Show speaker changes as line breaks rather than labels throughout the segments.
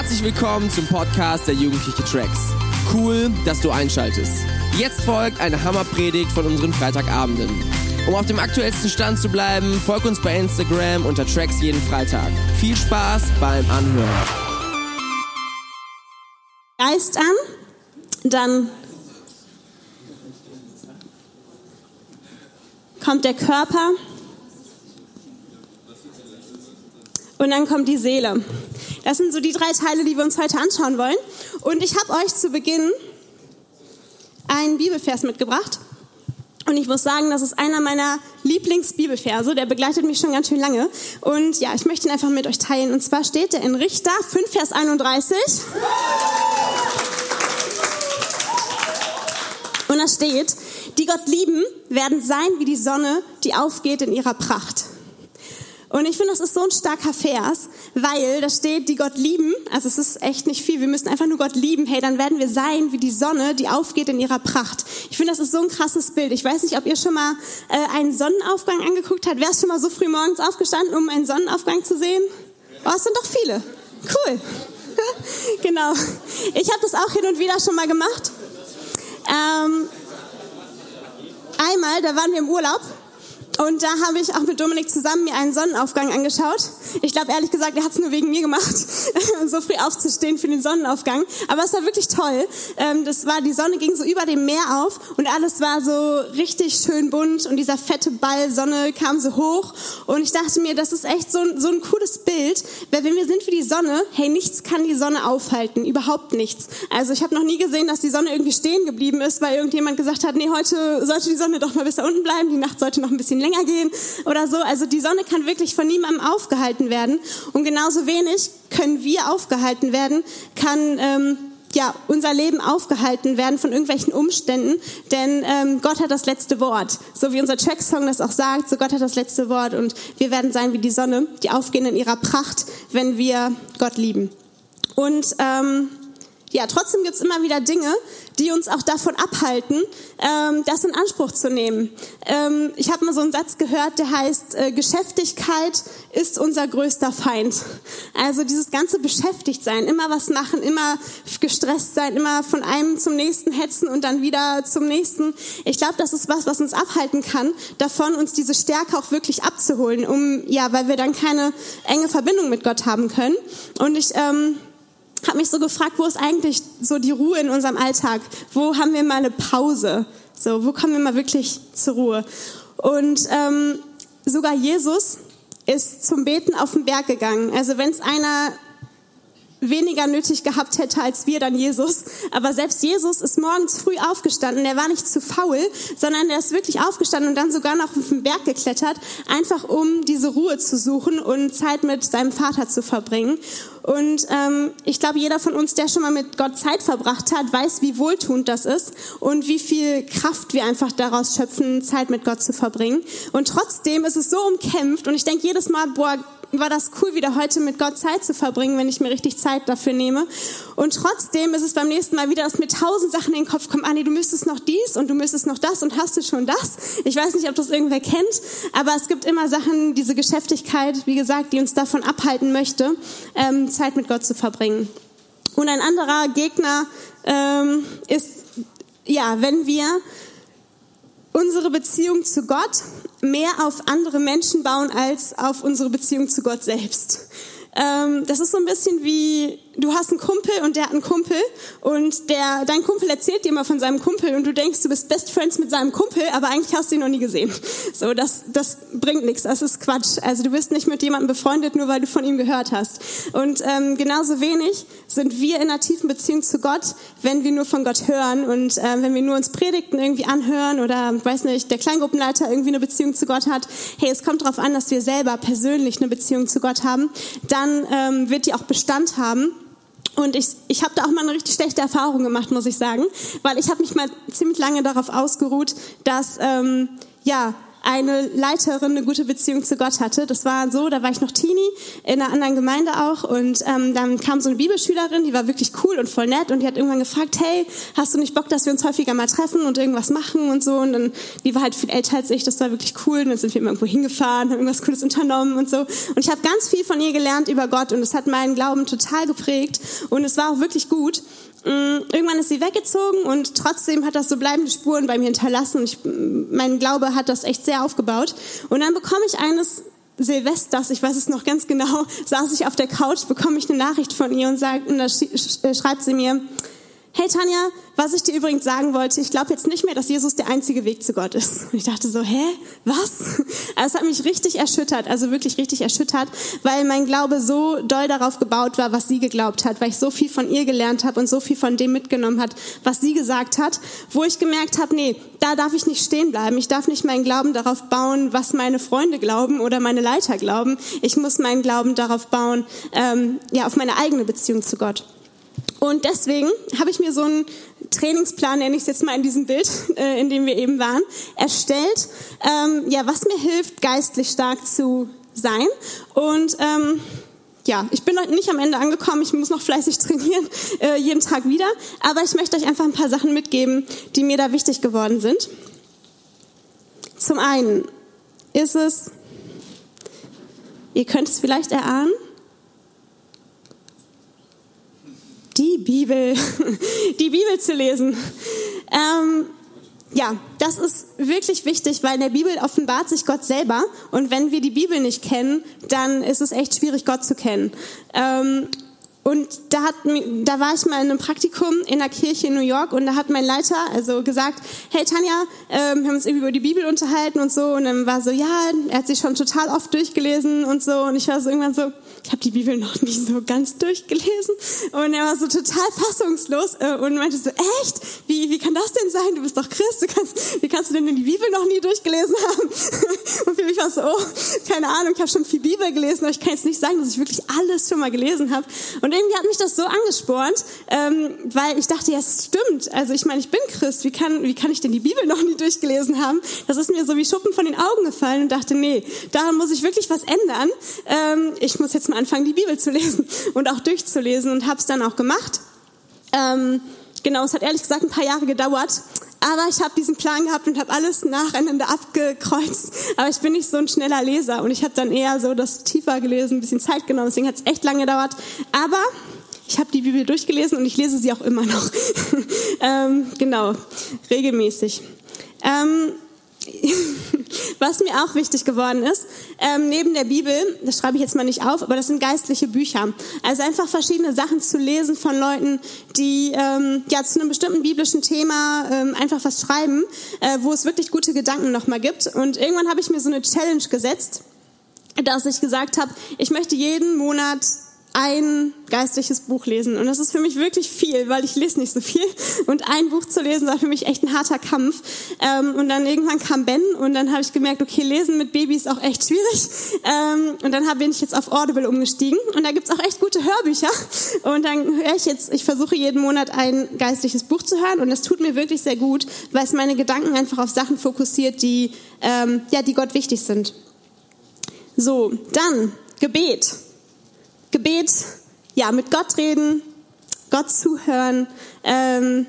Herzlich willkommen zum Podcast der Jugendliche Tracks. Cool, dass du einschaltest. Jetzt folgt eine Hammerpredigt von unseren Freitagabenden. Um auf dem aktuellsten Stand zu bleiben, folg uns bei Instagram unter Tracks jeden Freitag. Viel Spaß beim Anhören.
Geist an, dann kommt der Körper und dann kommt die Seele. Das sind so die drei Teile, die wir uns heute anschauen wollen. Und ich habe euch zu Beginn einen Bibelvers mitgebracht. Und ich muss sagen, das ist einer meiner Lieblingsbibelverse. Der begleitet mich schon ganz schön lange. Und ja, ich möchte ihn einfach mit euch teilen. Und zwar steht der in Richter 5, Vers 31. Und da steht, die Gott lieben, werden sein wie die Sonne, die aufgeht in ihrer Pracht. Und ich finde, das ist so ein starker Vers, weil da steht, die Gott lieben, also es ist echt nicht viel, wir müssen einfach nur Gott lieben, hey, dann werden wir sein wie die Sonne, die aufgeht in ihrer Pracht. Ich finde, das ist so ein krasses Bild. Ich weiß nicht, ob ihr schon mal äh, einen Sonnenaufgang angeguckt habt. Wer ist schon mal so früh morgens aufgestanden, um einen Sonnenaufgang zu sehen? Oh, es sind doch viele. Cool. genau. Ich habe das auch hin und wieder schon mal gemacht. Ähm, einmal, da waren wir im Urlaub und da habe ich auch mit Dominik zusammen mir einen Sonnenaufgang angeschaut. Ich glaube ehrlich gesagt, er hat es nur wegen mir gemacht, so früh aufzustehen für den Sonnenaufgang. Aber es war wirklich toll. Ähm, das war, die Sonne ging so über dem Meer auf und alles war so richtig schön bunt und dieser fette Ball Sonne kam so hoch. Und ich dachte mir, das ist echt so, so ein cooles Bild, weil wenn wir sind wie die Sonne, hey, nichts kann die Sonne aufhalten, überhaupt nichts. Also ich habe noch nie gesehen, dass die Sonne irgendwie stehen geblieben ist, weil irgendjemand gesagt hat, nee, heute sollte die Sonne doch mal bis da unten bleiben, die Nacht sollte noch ein bisschen länger länger gehen oder so. Also die Sonne kann wirklich von niemandem aufgehalten werden. Und genauso wenig können wir aufgehalten werden, kann ähm, ja, unser Leben aufgehalten werden von irgendwelchen Umständen, denn ähm, Gott hat das letzte Wort. So wie unser Tracksong das auch sagt, so Gott hat das letzte Wort und wir werden sein wie die Sonne, die aufgehen in ihrer Pracht, wenn wir Gott lieben. Und ähm, ja, trotzdem gibt's immer wieder Dinge, die uns auch davon abhalten, ähm, das in Anspruch zu nehmen. Ähm, ich habe mal so einen Satz gehört, der heißt, äh, Geschäftigkeit ist unser größter Feind. Also dieses ganze Beschäftigtsein, immer was machen, immer gestresst sein, immer von einem zum nächsten hetzen und dann wieder zum nächsten. Ich glaube, das ist was, was uns abhalten kann, davon uns diese Stärke auch wirklich abzuholen, um ja, weil wir dann keine enge Verbindung mit Gott haben können. Und ich ähm, habe mich so gefragt, wo ist eigentlich so die Ruhe in unserem Alltag? Wo haben wir mal eine Pause? So, wo kommen wir mal wirklich zur Ruhe? Und ähm, sogar Jesus ist zum Beten auf den Berg gegangen. Also wenn es einer weniger nötig gehabt hätte als wir, dann Jesus. Aber selbst Jesus ist morgens früh aufgestanden. Er war nicht zu faul, sondern er ist wirklich aufgestanden und dann sogar noch auf den Berg geklettert, einfach um diese Ruhe zu suchen und Zeit mit seinem Vater zu verbringen. Und ähm, ich glaube, jeder von uns, der schon mal mit Gott Zeit verbracht hat, weiß, wie wohltuend das ist und wie viel Kraft wir einfach daraus schöpfen, Zeit mit Gott zu verbringen. Und trotzdem ist es so umkämpft und ich denke jedes Mal, boah, war das cool, wieder heute mit Gott Zeit zu verbringen, wenn ich mir richtig Zeit dafür nehme. Und trotzdem ist es beim nächsten Mal wieder, dass mir tausend Sachen in den Kopf kommen. Anni, du müsstest noch dies und du müsstest noch das und hast du schon das? Ich weiß nicht, ob das irgendwer kennt, aber es gibt immer Sachen, diese Geschäftigkeit, wie gesagt, die uns davon abhalten möchte, ähm, Zeit mit Gott zu verbringen. Und ein anderer Gegner ähm, ist, ja, wenn wir unsere Beziehung zu Gott mehr auf andere Menschen bauen als auf unsere Beziehung zu Gott selbst. Ähm, das ist so ein bisschen wie du hast einen Kumpel und der hat einen Kumpel und der, dein Kumpel erzählt dir mal von seinem Kumpel und du denkst, du bist Best Friends mit seinem Kumpel, aber eigentlich hast du ihn noch nie gesehen. So, das, das bringt nichts, das ist Quatsch. Also du bist nicht mit jemandem befreundet, nur weil du von ihm gehört hast. Und ähm, genauso wenig sind wir in einer tiefen Beziehung zu Gott, wenn wir nur von Gott hören und äh, wenn wir nur uns Predigten irgendwie anhören oder, weiß nicht, der Kleingruppenleiter irgendwie eine Beziehung zu Gott hat. Hey, es kommt darauf an, dass wir selber persönlich eine Beziehung zu Gott haben. Dann ähm, wird die auch Bestand haben. Und ich, ich habe da auch mal eine richtig schlechte Erfahrung gemacht, muss ich sagen, weil ich habe mich mal ziemlich lange darauf ausgeruht, dass ähm, ja eine Leiterin eine gute Beziehung zu Gott hatte. Das war so, da war ich noch Teenie in einer anderen Gemeinde auch und ähm, dann kam so eine Bibelschülerin, die war wirklich cool und voll nett und die hat irgendwann gefragt, hey, hast du nicht Bock, dass wir uns häufiger mal treffen und irgendwas machen und so? Und dann, die war halt viel älter als ich, das war wirklich cool. Und dann sind wir immer irgendwo hingefahren, haben irgendwas Cooles unternommen und so. Und ich habe ganz viel von ihr gelernt über Gott und es hat meinen Glauben total geprägt und es war auch wirklich gut irgendwann ist sie weggezogen und trotzdem hat das so bleibende Spuren bei mir hinterlassen. Ich, mein Glaube hat das echt sehr aufgebaut. Und dann bekomme ich eines Silvesters, ich weiß es noch ganz genau, saß ich auf der Couch, bekomme ich eine Nachricht von ihr und, sagt, und da äh, schreibt sie mir, hey Tanja, was ich dir übrigens sagen wollte, ich glaube jetzt nicht mehr, dass Jesus der einzige Weg zu Gott ist. Und ich dachte so, hä, was? Also es hat mich richtig erschüttert, also wirklich richtig erschüttert, weil mein Glaube so doll darauf gebaut war, was sie geglaubt hat, weil ich so viel von ihr gelernt habe und so viel von dem mitgenommen hat, was sie gesagt hat, wo ich gemerkt habe, nee, da darf ich nicht stehen bleiben. Ich darf nicht meinen Glauben darauf bauen, was meine Freunde glauben oder meine Leiter glauben. Ich muss meinen Glauben darauf bauen, ähm, ja, auf meine eigene Beziehung zu Gott. Und deswegen habe ich mir so einen Trainingsplan, nenne ich es jetzt mal in diesem Bild, äh, in dem wir eben waren, erstellt, ähm, ja, was mir hilft, geistlich stark zu sein. Und ähm, ja, ich bin noch nicht am Ende angekommen, ich muss noch fleißig trainieren, äh, jeden Tag wieder. Aber ich möchte euch einfach ein paar Sachen mitgeben, die mir da wichtig geworden sind. Zum einen ist es, ihr könnt es vielleicht erahnen, die Bibel, die Bibel zu lesen. Ähm, ja, das ist wirklich wichtig, weil in der Bibel offenbart sich Gott selber. Und wenn wir die Bibel nicht kennen, dann ist es echt schwierig, Gott zu kennen. Ähm, und da, hat, da war ich mal in einem Praktikum in der Kirche in New York und da hat mein Leiter also gesagt, hey Tanja, ähm, wir haben uns irgendwie über die Bibel unterhalten und so und dann war so, ja, er hat sich schon total oft durchgelesen und so und ich war so irgendwann so, ich habe die Bibel noch nie so ganz durchgelesen. Und er war so total fassungslos äh, und meinte so, echt? Wie, wie kann das denn sein? Du bist doch Christ, du kannst, wie kannst du denn die Bibel noch nie durchgelesen haben? Und für mich war so, oh, keine Ahnung, ich habe schon viel Bibel gelesen, aber ich kann jetzt nicht sagen, dass ich wirklich alles schon mal gelesen habe. Und irgendwie hat mich das so angespornt, ähm, weil ich dachte, ja, es stimmt. Also ich meine, ich bin Christ, wie kann, wie kann ich denn die Bibel noch nie durchgelesen haben? Das ist mir so wie Schuppen von den Augen gefallen und dachte, nee, daran muss ich wirklich was ändern. Ähm, ich muss jetzt mal anfangen, die Bibel zu lesen und auch durchzulesen und habe es dann auch gemacht. Ähm, genau, es hat ehrlich gesagt ein paar Jahre gedauert, aber ich habe diesen Plan gehabt und habe alles nacheinander abgekreuzt. Aber ich bin nicht so ein schneller Leser und ich habe dann eher so das tiefer gelesen, ein bisschen Zeit genommen, deswegen hat es echt lange gedauert. Aber ich habe die Bibel durchgelesen und ich lese sie auch immer noch. ähm, genau, regelmäßig. Ähm, was mir auch wichtig geworden ist, ähm, neben der Bibel, das schreibe ich jetzt mal nicht auf, aber das sind geistliche Bücher. Also einfach verschiedene Sachen zu lesen von Leuten, die ähm, ja zu einem bestimmten biblischen Thema ähm, einfach was schreiben, äh, wo es wirklich gute Gedanken nochmal gibt. Und irgendwann habe ich mir so eine Challenge gesetzt, dass ich gesagt habe, ich möchte jeden Monat ein geistliches Buch lesen. Und das ist für mich wirklich viel, weil ich lese nicht so viel. Und ein Buch zu lesen war für mich echt ein harter Kampf. Ähm, und dann irgendwann kam Ben und dann habe ich gemerkt, okay, lesen mit Babys ist auch echt schwierig. Ähm, und dann bin ich jetzt auf Audible umgestiegen. Und da gibt's auch echt gute Hörbücher. Und dann höre ich jetzt, ich versuche jeden Monat ein geistliches Buch zu hören. Und es tut mir wirklich sehr gut, weil es meine Gedanken einfach auf Sachen fokussiert, die, ähm, ja, die Gott wichtig sind. So, dann Gebet. Gebet, ja, mit Gott reden, Gott zuhören, ähm,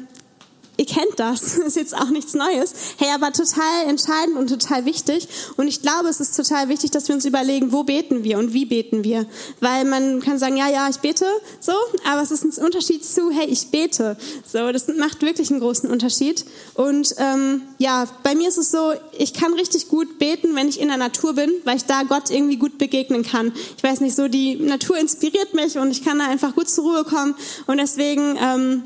Ihr kennt das, ist jetzt auch nichts Neues. Hey, aber total entscheidend und total wichtig. Und ich glaube, es ist total wichtig, dass wir uns überlegen, wo beten wir und wie beten wir. Weil man kann sagen, ja, ja, ich bete, so, aber es ist ein Unterschied zu, hey, ich bete. So, das macht wirklich einen großen Unterschied. Und ähm, ja, bei mir ist es so, ich kann richtig gut beten, wenn ich in der Natur bin, weil ich da Gott irgendwie gut begegnen kann. Ich weiß nicht, so die Natur inspiriert mich und ich kann da einfach gut zur Ruhe kommen. Und deswegen ähm,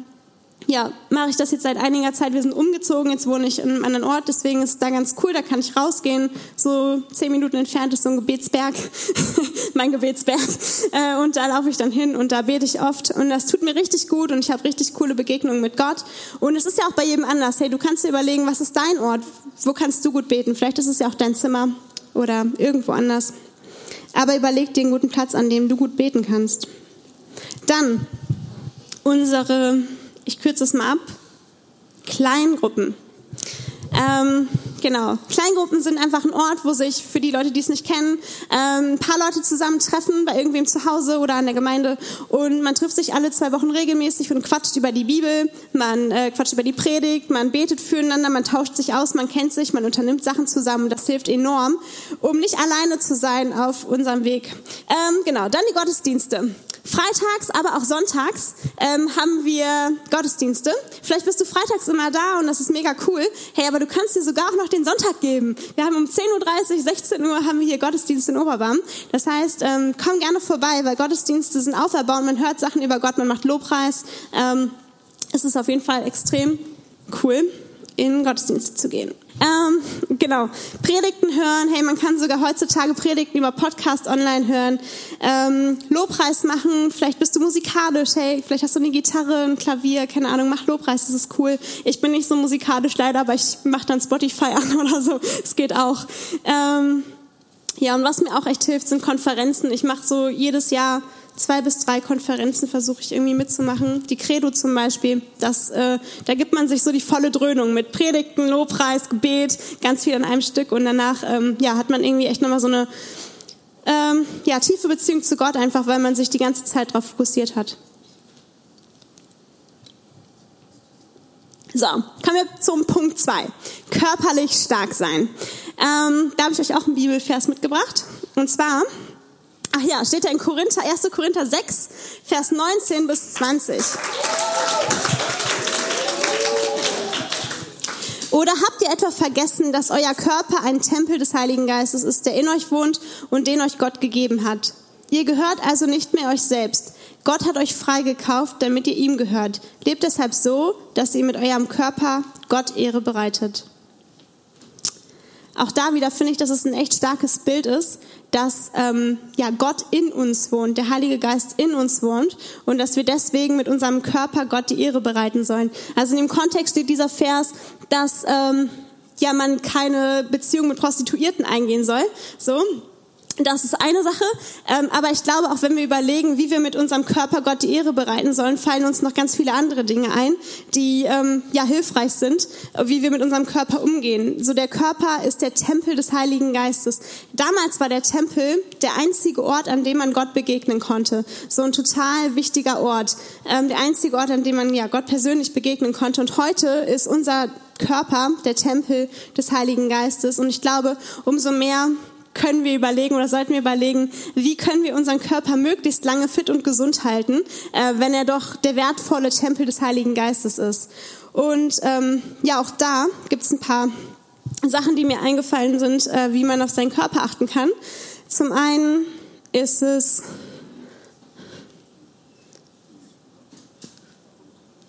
ja, mache ich das jetzt seit einiger Zeit. Wir sind umgezogen, jetzt wohne ich in einem anderen Ort, deswegen ist es da ganz cool, da kann ich rausgehen. So zehn Minuten entfernt ist so ein Gebetsberg, mein Gebetsberg. Äh, und da laufe ich dann hin und da bete ich oft. Und das tut mir richtig gut und ich habe richtig coole Begegnungen mit Gott. Und es ist ja auch bei jedem anders. Hey, du kannst dir überlegen, was ist dein Ort? Wo kannst du gut beten? Vielleicht ist es ja auch dein Zimmer oder irgendwo anders. Aber überleg dir einen guten Platz, an dem du gut beten kannst. Dann unsere ich kürze es mal ab, Kleingruppen. Ähm, genau. Kleingruppen sind einfach ein Ort, wo sich für die Leute, die es nicht kennen, ähm, ein paar Leute zusammentreffen bei irgendwem zu Hause oder an der Gemeinde und man trifft sich alle zwei Wochen regelmäßig und quatscht über die Bibel, man äh, quatscht über die Predigt, man betet füreinander, man tauscht sich aus, man kennt sich, man unternimmt Sachen zusammen. Das hilft enorm, um nicht alleine zu sein auf unserem Weg. Ähm, genau, dann die Gottesdienste. Freitags, aber auch sonntags ähm, haben wir Gottesdienste. Vielleicht bist du freitags immer da und das ist mega cool. Hey, aber du kannst dir sogar auch noch den Sonntag geben. Wir haben um 10.30 Uhr, 16 Uhr haben wir hier Gottesdienst in Oberbarm. Das heißt, ähm, komm gerne vorbei, weil Gottesdienste sind auferbauend. Man hört Sachen über Gott, man macht Lobpreis. Ähm, es ist auf jeden Fall extrem cool, in Gottesdienste zu gehen. Ähm, genau, Predigten hören. Hey, man kann sogar heutzutage Predigten über Podcast online hören. Ähm, Lobpreis machen. Vielleicht bist du musikalisch. Hey, vielleicht hast du eine Gitarre, ein Klavier, keine Ahnung. Mach Lobpreis, das ist cool. Ich bin nicht so musikalisch leider, aber ich mache dann Spotify an oder so. Es geht auch. Ähm, ja, und was mir auch echt hilft, sind Konferenzen. Ich mache so jedes Jahr zwei bis drei Konferenzen versuche ich irgendwie mitzumachen. Die Credo zum Beispiel, das, äh, da gibt man sich so die volle Dröhnung mit Predigten, Lobpreis, Gebet, ganz viel an einem Stück und danach ähm, ja, hat man irgendwie echt nochmal so eine ähm, ja, tiefe Beziehung zu Gott, einfach weil man sich die ganze Zeit darauf fokussiert hat. So, kommen wir zum Punkt zwei: Körperlich stark sein. Ähm, da habe ich euch auch einen Bibelvers mitgebracht. Und zwar Ach ja, steht da in Korinther, 1. Korinther 6, Vers 19 bis 20. Oder habt ihr etwa vergessen, dass euer Körper ein Tempel des Heiligen Geistes ist, der in euch wohnt und den euch Gott gegeben hat? Ihr gehört also nicht mehr euch selbst. Gott hat euch freigekauft, damit ihr ihm gehört. Lebt deshalb so, dass ihr mit eurem Körper Gott Ehre bereitet. Auch da wieder finde ich, dass es ein echt starkes Bild ist, dass ähm, ja Gott in uns wohnt, der Heilige Geist in uns wohnt und dass wir deswegen mit unserem Körper Gott die Ehre bereiten sollen. Also in dem Kontext steht dieser Vers, dass ähm, ja man keine Beziehung mit Prostituierten eingehen soll. So, das ist eine Sache, ähm, aber ich glaube, auch wenn wir überlegen, wie wir mit unserem Körper Gott die Ehre bereiten sollen, fallen uns noch ganz viele andere Dinge ein, die ähm, ja hilfreich sind, wie wir mit unserem Körper umgehen. So der Körper ist der Tempel des Heiligen Geistes. Damals war der Tempel der einzige Ort, an dem man Gott begegnen konnte. So ein total wichtiger Ort, ähm, der einzige Ort, an dem man ja Gott persönlich begegnen konnte. Und heute ist unser Körper der Tempel des Heiligen Geistes. Und ich glaube, umso mehr können wir überlegen oder sollten wir überlegen, wie können wir unseren Körper möglichst lange fit und gesund halten, äh, wenn er doch der wertvolle Tempel des Heiligen Geistes ist. Und ähm, ja, auch da gibt es ein paar Sachen, die mir eingefallen sind, äh, wie man auf seinen Körper achten kann. Zum einen ist es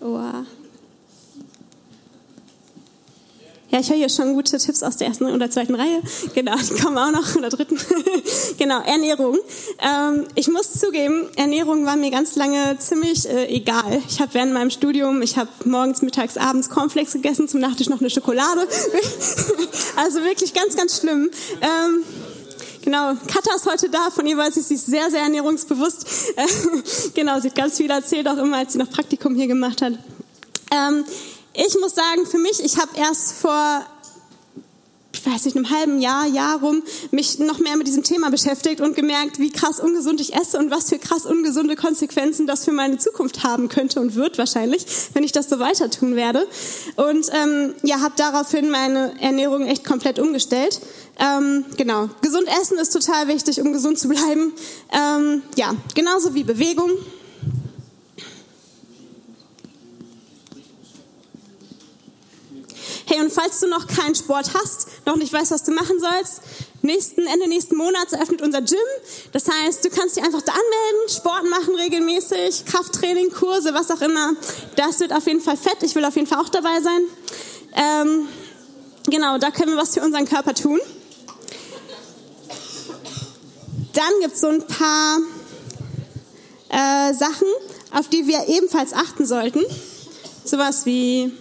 oh, Ja, ich höre hier schon gute Tipps aus der ersten oder zweiten Reihe. Genau, die kommen auch noch in der dritten. genau, Ernährung. Ähm, ich muss zugeben, Ernährung war mir ganz lange ziemlich äh, egal. Ich habe während meinem Studium, ich habe morgens, mittags, abends Cornflakes gegessen, zum Nachtisch noch eine Schokolade. also wirklich ganz, ganz schlimm. Ähm, Genau, Katha ist heute da, von ihr weiß ich, sie ist sehr, sehr ernährungsbewusst. genau, sie hat ganz viel erzählt, auch immer, als sie noch Praktikum hier gemacht hat. Ähm, ich muss sagen, für mich, ich habe erst vor ich weiß nicht, einem halben Jahr, Jahr rum, mich noch mehr mit diesem Thema beschäftigt und gemerkt, wie krass ungesund ich esse und was für krass ungesunde Konsequenzen das für meine Zukunft haben könnte und wird wahrscheinlich, wenn ich das so weiter tun werde. Und ähm, ja, habe daraufhin meine Ernährung echt komplett umgestellt. Ähm, genau, gesund essen ist total wichtig, um gesund zu bleiben. Ähm, ja, genauso wie Bewegung. Hey, und falls du noch keinen Sport hast, noch nicht weißt, was du machen sollst, nächsten, Ende nächsten Monats eröffnet unser Gym. Das heißt, du kannst dich einfach da anmelden, Sport machen regelmäßig, Krafttraining, Kurse, was auch immer. Das wird auf jeden Fall fett. Ich will auf jeden Fall auch dabei sein. Ähm, genau, da können wir was für unseren Körper tun. Dann gibt es so ein paar äh, Sachen, auf die wir ebenfalls achten sollten. Sowas wie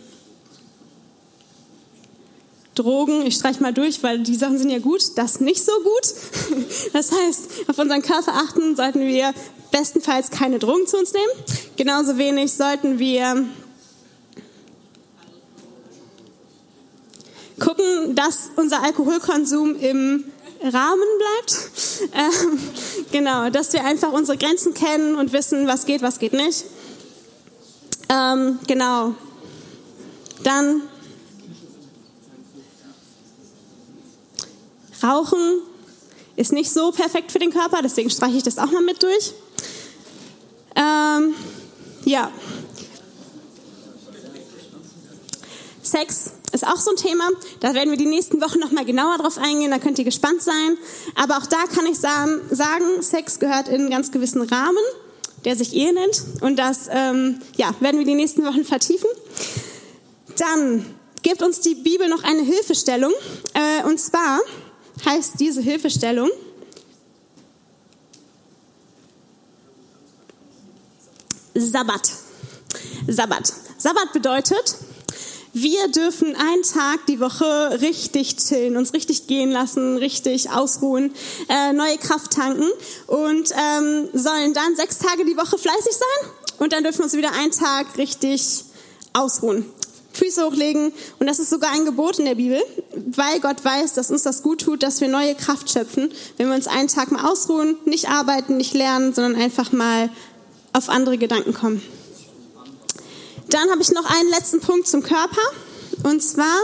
Drogen, ich streiche mal durch, weil die Sachen sind ja gut, das nicht so gut. Das heißt, auf unseren Körper achten sollten wir bestenfalls keine Drogen zu uns nehmen. Genauso wenig sollten wir gucken, dass unser Alkoholkonsum im Rahmen bleibt. Ähm, genau, dass wir einfach unsere Grenzen kennen und wissen, was geht, was geht nicht. Ähm, genau. Dann Rauchen ist nicht so perfekt für den Körper, deswegen streiche ich das auch mal mit durch. Ähm, ja. Sex ist auch so ein Thema. Da werden wir die nächsten Wochen noch mal genauer drauf eingehen. Da könnt ihr gespannt sein. Aber auch da kann ich sagen, Sex gehört in einen ganz gewissen Rahmen, der sich Ehe nennt. Und das ähm, ja, werden wir die nächsten Wochen vertiefen. Dann gibt uns die Bibel noch eine Hilfestellung. Äh, und zwar heißt diese Hilfestellung, Sabbat. Sabbat. Sabbat bedeutet, wir dürfen einen Tag die Woche richtig chillen, uns richtig gehen lassen, richtig ausruhen, äh, neue Kraft tanken und ähm, sollen dann sechs Tage die Woche fleißig sein und dann dürfen wir uns wieder einen Tag richtig ausruhen. Füße hochlegen und das ist sogar ein Gebot in der Bibel, weil Gott weiß, dass uns das gut tut, dass wir neue Kraft schöpfen, wenn wir uns einen Tag mal ausruhen, nicht arbeiten, nicht lernen, sondern einfach mal auf andere Gedanken kommen. Dann habe ich noch einen letzten Punkt zum Körper. Und zwar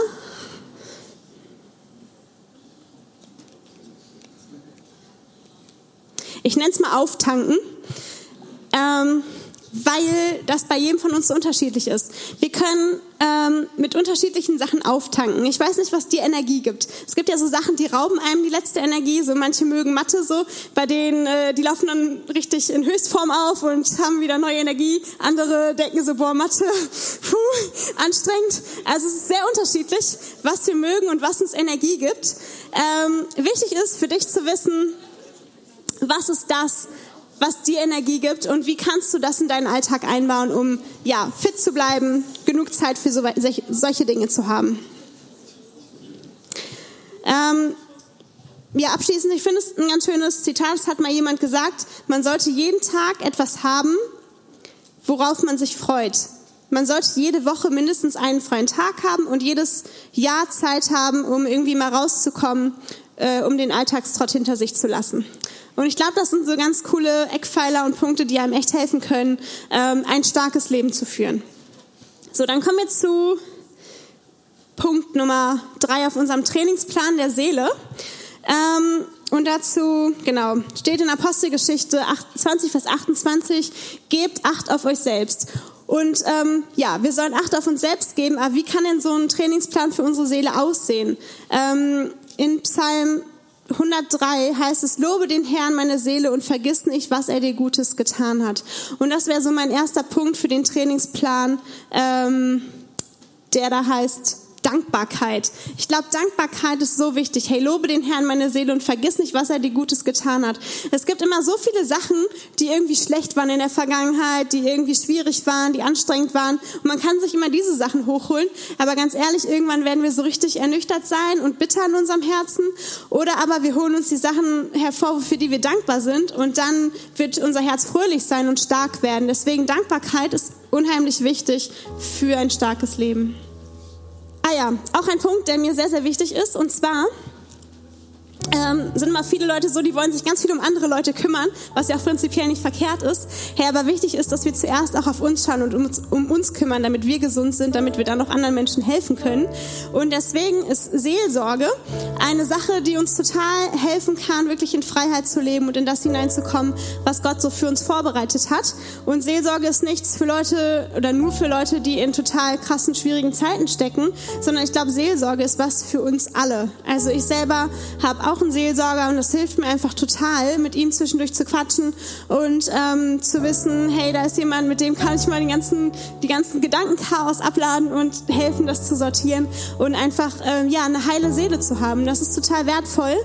ich nenne es mal auftanken. Ähm, weil das bei jedem von uns unterschiedlich ist. Wir können ähm, mit unterschiedlichen Sachen auftanken. Ich weiß nicht, was dir Energie gibt. Es gibt ja so Sachen, die rauben einem die letzte Energie. So manche mögen Mathe so, bei denen äh, die laufen dann richtig in Höchstform auf und haben wieder neue Energie. Andere denken so, boah, Mathe, puh, anstrengend. Also es ist sehr unterschiedlich, was wir mögen und was uns Energie gibt. Ähm, wichtig ist für dich zu wissen, was ist das, was dir Energie gibt und wie kannst du das in deinen Alltag einbauen, um ja, fit zu bleiben, genug Zeit für so, solche Dinge zu haben. Ähm, ja, abschließend, ich finde es ein ganz schönes Zitat, es hat mal jemand gesagt, man sollte jeden Tag etwas haben, worauf man sich freut. Man sollte jede Woche mindestens einen freien Tag haben und jedes Jahr Zeit haben, um irgendwie mal rauszukommen, äh, um den Alltagstrott hinter sich zu lassen. Und ich glaube, das sind so ganz coole Eckpfeiler und Punkte, die einem echt helfen können, ähm, ein starkes Leben zu führen. So, dann kommen wir zu Punkt Nummer drei auf unserem Trainingsplan der Seele. Ähm, und dazu, genau, steht in Apostelgeschichte 20, Vers 28, gebt Acht auf euch selbst. Und ähm, ja, wir sollen Acht auf uns selbst geben, aber wie kann denn so ein Trainingsplan für unsere Seele aussehen? Ähm, in Psalm 103 heißt es, lobe den Herrn meine Seele und vergiss nicht, was er dir Gutes getan hat. Und das wäre so mein erster Punkt für den Trainingsplan, ähm, der da heißt, Dankbarkeit. Ich glaube, Dankbarkeit ist so wichtig. Hey, lobe den Herrn meine Seele und vergiss nicht, was er dir Gutes getan hat. Es gibt immer so viele Sachen, die irgendwie schlecht waren in der Vergangenheit, die irgendwie schwierig waren, die anstrengend waren. Und man kann sich immer diese Sachen hochholen. Aber ganz ehrlich, irgendwann werden wir so richtig ernüchtert sein und bitter in unserem Herzen. Oder aber wir holen uns die Sachen hervor, für die wir dankbar sind. Und dann wird unser Herz fröhlich sein und stark werden. Deswegen Dankbarkeit ist unheimlich wichtig für ein starkes Leben. Ah ja, auch ein Punkt, der mir sehr, sehr wichtig ist, und zwar ähm, sind immer viele Leute so, die wollen sich ganz viel um andere Leute kümmern, was ja auch prinzipiell nicht verkehrt ist. Hey, aber wichtig ist, dass wir zuerst auch auf uns schauen und um um uns kümmern, damit wir gesund sind, damit wir dann auch anderen Menschen helfen können. Und deswegen ist Seelsorge eine Sache, die uns total helfen kann, wirklich in Freiheit zu leben und in das hineinzukommen, was Gott so für uns vorbereitet hat. Und Seelsorge ist nichts für Leute oder nur für Leute, die in total krassen, schwierigen Zeiten stecken, sondern ich glaube, Seelsorge ist was für uns alle. Also ich selber habe auch einen Seelsorger und das hilft mir einfach total, mit ihm zwischendurch zu quatschen und ähm, zu wissen, hey, da ist jemand, mit dem kann ich mal den ganzen, die ganzen Gedankenchaos abladen und helfen, das zu sortieren und einfach ähm, ja eine heile Seele zu haben. Das ist total wertvoll.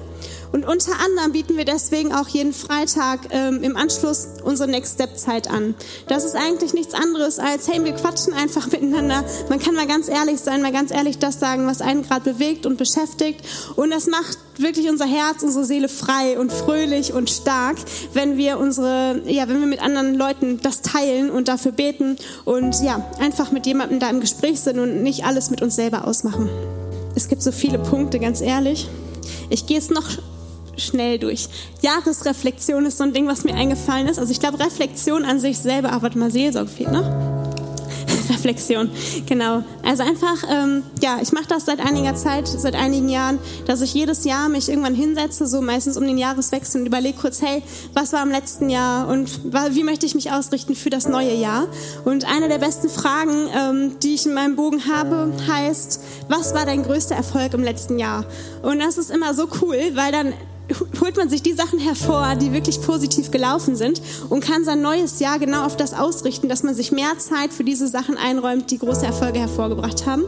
Und unter anderem bieten wir deswegen auch jeden Freitag ähm, im Anschluss unsere Next Step Zeit an. Das ist eigentlich nichts anderes als, hey, wir quatschen einfach miteinander. Man kann mal ganz ehrlich sein, mal ganz ehrlich das sagen, was einen gerade bewegt und beschäftigt. Und das macht wirklich unser Herz, unsere Seele frei und fröhlich und stark, wenn wir unsere, ja, wenn wir mit anderen Leuten das teilen und dafür beten und ja, einfach mit jemandem da im Gespräch sind und nicht alles mit uns selber ausmachen. es gibt so viele Punkte, ganz ehrlich. Ich gehe es noch schnell durch. Jahresreflexion ist so ein Ding, was mir eingefallen ist. Also ich glaube, Reflexion an sich selber, aber mal, Seelsorge fehlt, ne? Reflexion, genau. Also einfach, ähm, ja, ich mache das seit einiger Zeit, seit einigen Jahren, dass ich jedes Jahr mich irgendwann hinsetze, so meistens um den Jahreswechsel und überlege kurz, hey, was war im letzten Jahr und wie möchte ich mich ausrichten für das neue Jahr? Und eine der besten Fragen, ähm, die ich in meinem Bogen habe, heißt, was war dein größter Erfolg im letzten Jahr? Und das ist immer so cool, weil dann holt man sich die Sachen hervor, die wirklich positiv gelaufen sind und kann sein neues Jahr genau auf das ausrichten, dass man sich mehr Zeit für diese Sachen einräumt, die große Erfolge hervorgebracht haben.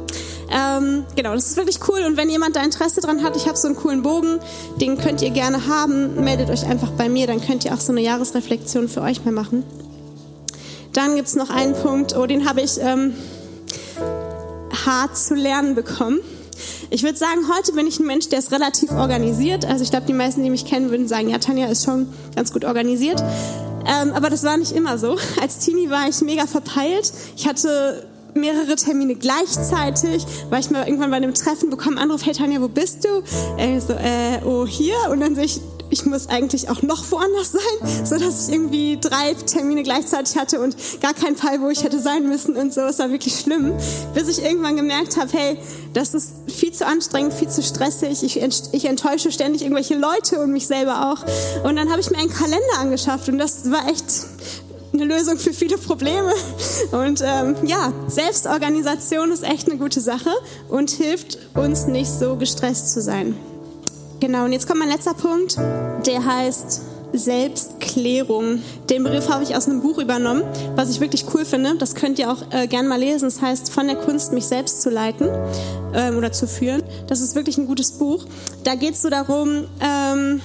Ähm, genau, das ist wirklich cool und wenn jemand da Interesse dran hat, ich habe so einen coolen Bogen, den könnt ihr gerne haben, meldet euch einfach bei mir, dann könnt ihr auch so eine Jahresreflexion für euch mal machen. Dann gibt's noch einen Punkt, oh, den habe ich ähm, hart zu lernen bekommen. Ich würde sagen, heute bin ich ein Mensch, der ist relativ organisiert. Also ich glaube, die meisten, die mich kennen, würden sagen, ja, Tanja ist schon ganz gut organisiert. Ähm, aber das war nicht immer so. Als Teenie war ich mega verpeilt. Ich hatte mehrere Termine gleichzeitig, war ich mal irgendwann bei einem Treffen, bekomme Anruf, hey Tanja, wo bist du? Äh, so, äh, oh, hier. Und dann sehe ich ich muss eigentlich auch noch woanders sein, so dass ich irgendwie drei Termine gleichzeitig hatte und gar keinen Fall, wo ich hätte sein müssen und so. Es war wirklich schlimm, bis ich irgendwann gemerkt habe, hey, das ist viel zu anstrengend, viel zu stressig. Ich, ich enttäusche ständig irgendwelche Leute und mich selber auch. Und dann habe ich mir einen Kalender angeschafft und das war echt eine Lösung für viele Probleme. Und ähm, ja, Selbstorganisation ist echt eine gute Sache und hilft uns nicht so gestresst zu sein. Genau, und jetzt kommt mein letzter Punkt, der heißt Selbstklärung. Den Begriff habe ich aus einem Buch übernommen, was ich wirklich cool finde. Das könnt ihr auch äh, gern mal lesen. Es das heißt Von der Kunst, mich selbst zu leiten ähm, oder zu führen. Das ist wirklich ein gutes Buch. Da geht es so darum, ähm,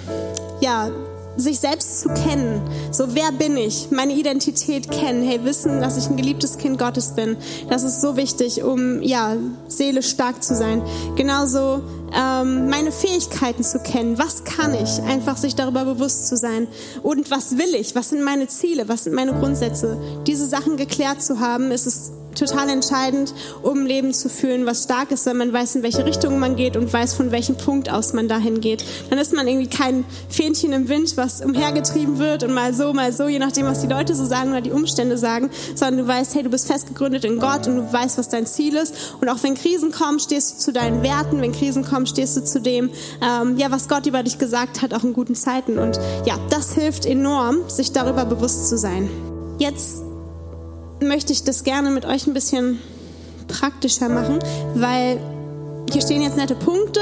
ja, sich selbst zu kennen. So, wer bin ich? Meine Identität kennen. Hey, wissen, dass ich ein geliebtes Kind Gottes bin. Das ist so wichtig, um, ja, seelisch stark zu sein. Genauso, ähm, meine Fähigkeiten zu kennen. Was kann ich? Einfach sich darüber bewusst zu sein. Und was will ich? Was sind meine Ziele? Was sind meine Grundsätze? Diese Sachen geklärt zu haben, ist es total entscheidend, um ein Leben zu führen, was stark ist, wenn man weiß, in welche Richtung man geht und weiß, von welchem Punkt aus man dahin geht. Dann ist man irgendwie kein Fähnchen im Wind, was umhergetrieben wird und mal so, mal so, je nachdem, was die Leute so sagen oder die Umstände sagen, sondern du weißt, hey, du bist festgegründet in Gott und du weißt, was dein Ziel ist. Und auch wenn Krisen kommen, stehst du zu deinen Werten. Wenn Krisen kommen, stehst du zu dem, ähm, ja, was Gott über dich gesagt hat, auch in guten Zeiten. Und ja, das hilft enorm, sich darüber bewusst zu sein. Jetzt möchte ich das gerne mit euch ein bisschen praktischer machen, weil hier stehen jetzt nette Punkte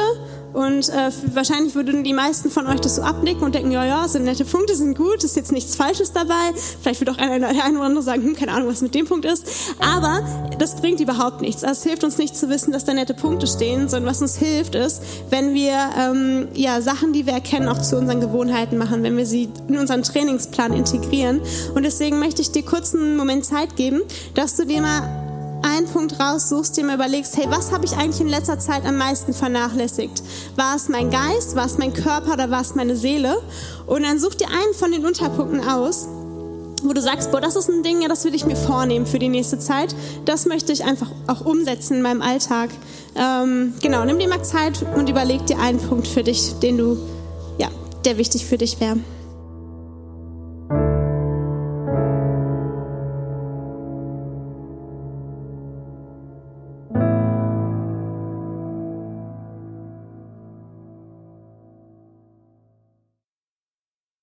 und äh, wahrscheinlich würden die meisten von euch das so abnicken und denken, ja, ja, sind nette Punkte, sind gut, ist jetzt nichts Falsches dabei. Vielleicht wird auch einer der eine oder andere sagen, hm, keine Ahnung, was mit dem Punkt ist. Aber das bringt überhaupt nichts. Also es hilft uns nicht zu wissen, dass da nette Punkte stehen, sondern was uns hilft ist, wenn wir ähm, ja, Sachen, die wir erkennen, auch zu unseren Gewohnheiten machen, wenn wir sie in unseren Trainingsplan integrieren. Und deswegen möchte ich dir kurz einen Moment Zeit geben, dass du dir mal einen Punkt raussuchst, dir mal überlegst, hey, was habe ich eigentlich in letzter Zeit am meisten vernachlässigt? War es mein Geist, war es mein Körper oder war es meine Seele? Und dann such dir einen von den Unterpunkten aus, wo du sagst, boah, das ist ein Ding, ja, das will ich mir vornehmen für die nächste Zeit. Das möchte ich einfach auch umsetzen in meinem Alltag. Ähm, genau, nimm dir mal Zeit und überleg dir einen Punkt für dich, den du, ja, der wichtig für dich wäre.